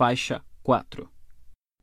Faixa 4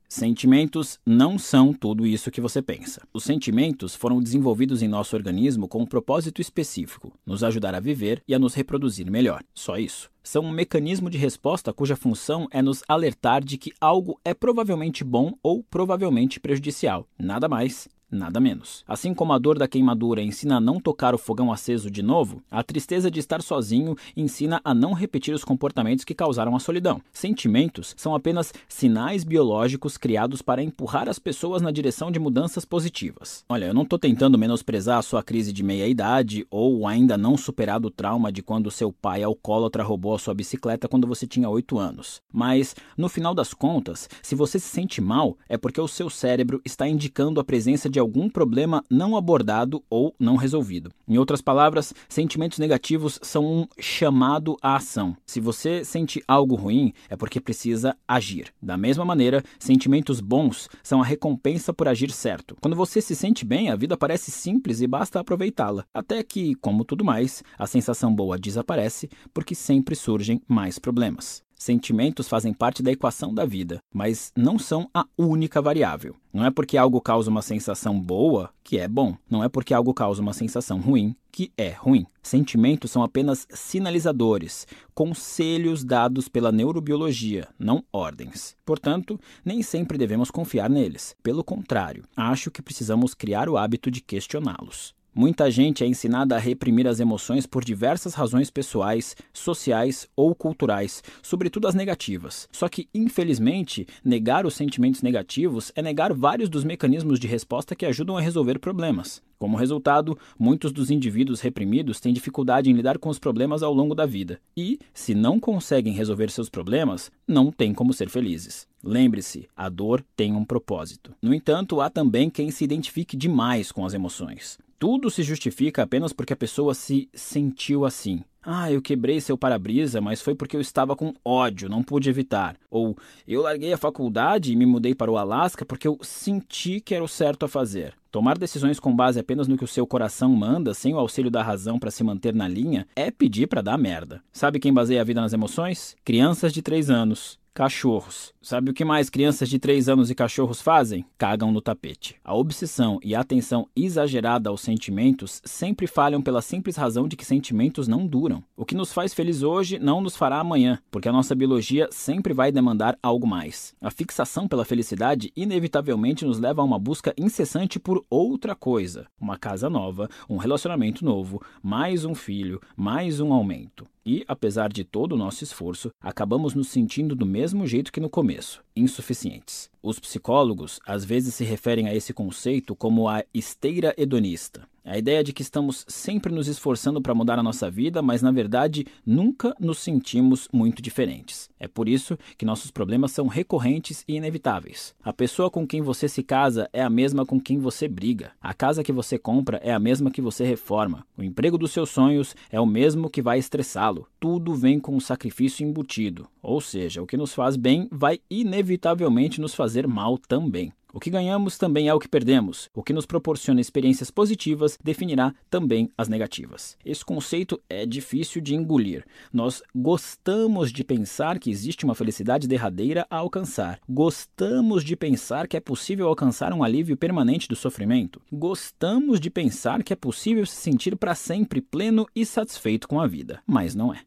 Sentimentos não são tudo isso que você pensa. Os sentimentos foram desenvolvidos em nosso organismo com um propósito específico: nos ajudar a viver e a nos reproduzir melhor. Só isso. São um mecanismo de resposta cuja função é nos alertar de que algo é provavelmente bom ou provavelmente prejudicial. Nada mais nada menos. Assim como a dor da queimadura ensina a não tocar o fogão aceso de novo, a tristeza de estar sozinho ensina a não repetir os comportamentos que causaram a solidão. Sentimentos são apenas sinais biológicos criados para empurrar as pessoas na direção de mudanças positivas. Olha, eu não estou tentando menosprezar a sua crise de meia-idade ou ainda não superado o trauma de quando seu pai alcoólatra roubou a sua bicicleta quando você tinha 8 anos. Mas, no final das contas, se você se sente mal, é porque o seu cérebro está indicando a presença de de algum problema não abordado ou não resolvido. Em outras palavras, sentimentos negativos são um chamado à ação. Se você sente algo ruim, é porque precisa agir. Da mesma maneira, sentimentos bons são a recompensa por agir certo. Quando você se sente bem, a vida parece simples e basta aproveitá-la. Até que, como tudo mais, a sensação boa desaparece porque sempre surgem mais problemas. Sentimentos fazem parte da equação da vida, mas não são a única variável. Não é porque algo causa uma sensação boa que é bom. Não é porque algo causa uma sensação ruim que é ruim. Sentimentos são apenas sinalizadores, conselhos dados pela neurobiologia, não ordens. Portanto, nem sempre devemos confiar neles. Pelo contrário, acho que precisamos criar o hábito de questioná-los. Muita gente é ensinada a reprimir as emoções por diversas razões pessoais, sociais ou culturais, sobretudo as negativas. Só que, infelizmente, negar os sentimentos negativos é negar vários dos mecanismos de resposta que ajudam a resolver problemas. Como resultado, muitos dos indivíduos reprimidos têm dificuldade em lidar com os problemas ao longo da vida e, se não conseguem resolver seus problemas, não têm como ser felizes. Lembre-se, a dor tem um propósito. No entanto, há também quem se identifique demais com as emoções tudo se justifica apenas porque a pessoa se sentiu assim. Ah, eu quebrei seu para-brisa, mas foi porque eu estava com ódio, não pude evitar. Ou eu larguei a faculdade e me mudei para o Alasca porque eu senti que era o certo a fazer. Tomar decisões com base apenas no que o seu coração manda, sem o auxílio da razão para se manter na linha, é pedir para dar merda. Sabe quem baseia a vida nas emoções? Crianças de 3 anos. Cachorros. Sabe o que mais crianças de 3 anos e cachorros fazem? Cagam no tapete. A obsessão e a atenção exagerada aos sentimentos sempre falham pela simples razão de que sentimentos não duram. O que nos faz feliz hoje não nos fará amanhã, porque a nossa biologia sempre vai demandar algo mais. A fixação pela felicidade inevitavelmente nos leva a uma busca incessante por outra coisa: uma casa nova, um relacionamento novo, mais um filho, mais um aumento. E, apesar de todo o nosso esforço, acabamos nos sentindo do mesmo jeito que no começo, insuficientes. Os psicólogos às vezes se referem a esse conceito como a esteira hedonista. A ideia de que estamos sempre nos esforçando para mudar a nossa vida, mas na verdade nunca nos sentimos muito diferentes. É por isso que nossos problemas são recorrentes e inevitáveis. A pessoa com quem você se casa é a mesma com quem você briga. A casa que você compra é a mesma que você reforma. O emprego dos seus sonhos é o mesmo que vai estressá-lo. Tudo vem com um sacrifício embutido. Ou seja, o que nos faz bem vai inevitavelmente nos fazer mal também. O que ganhamos também é o que perdemos. O que nos proporciona experiências positivas definirá também as negativas. Esse conceito é difícil de engolir. Nós gostamos de pensar que existe uma felicidade derradeira a alcançar. Gostamos de pensar que é possível alcançar um alívio permanente do sofrimento. Gostamos de pensar que é possível se sentir para sempre pleno e satisfeito com a vida. Mas não é.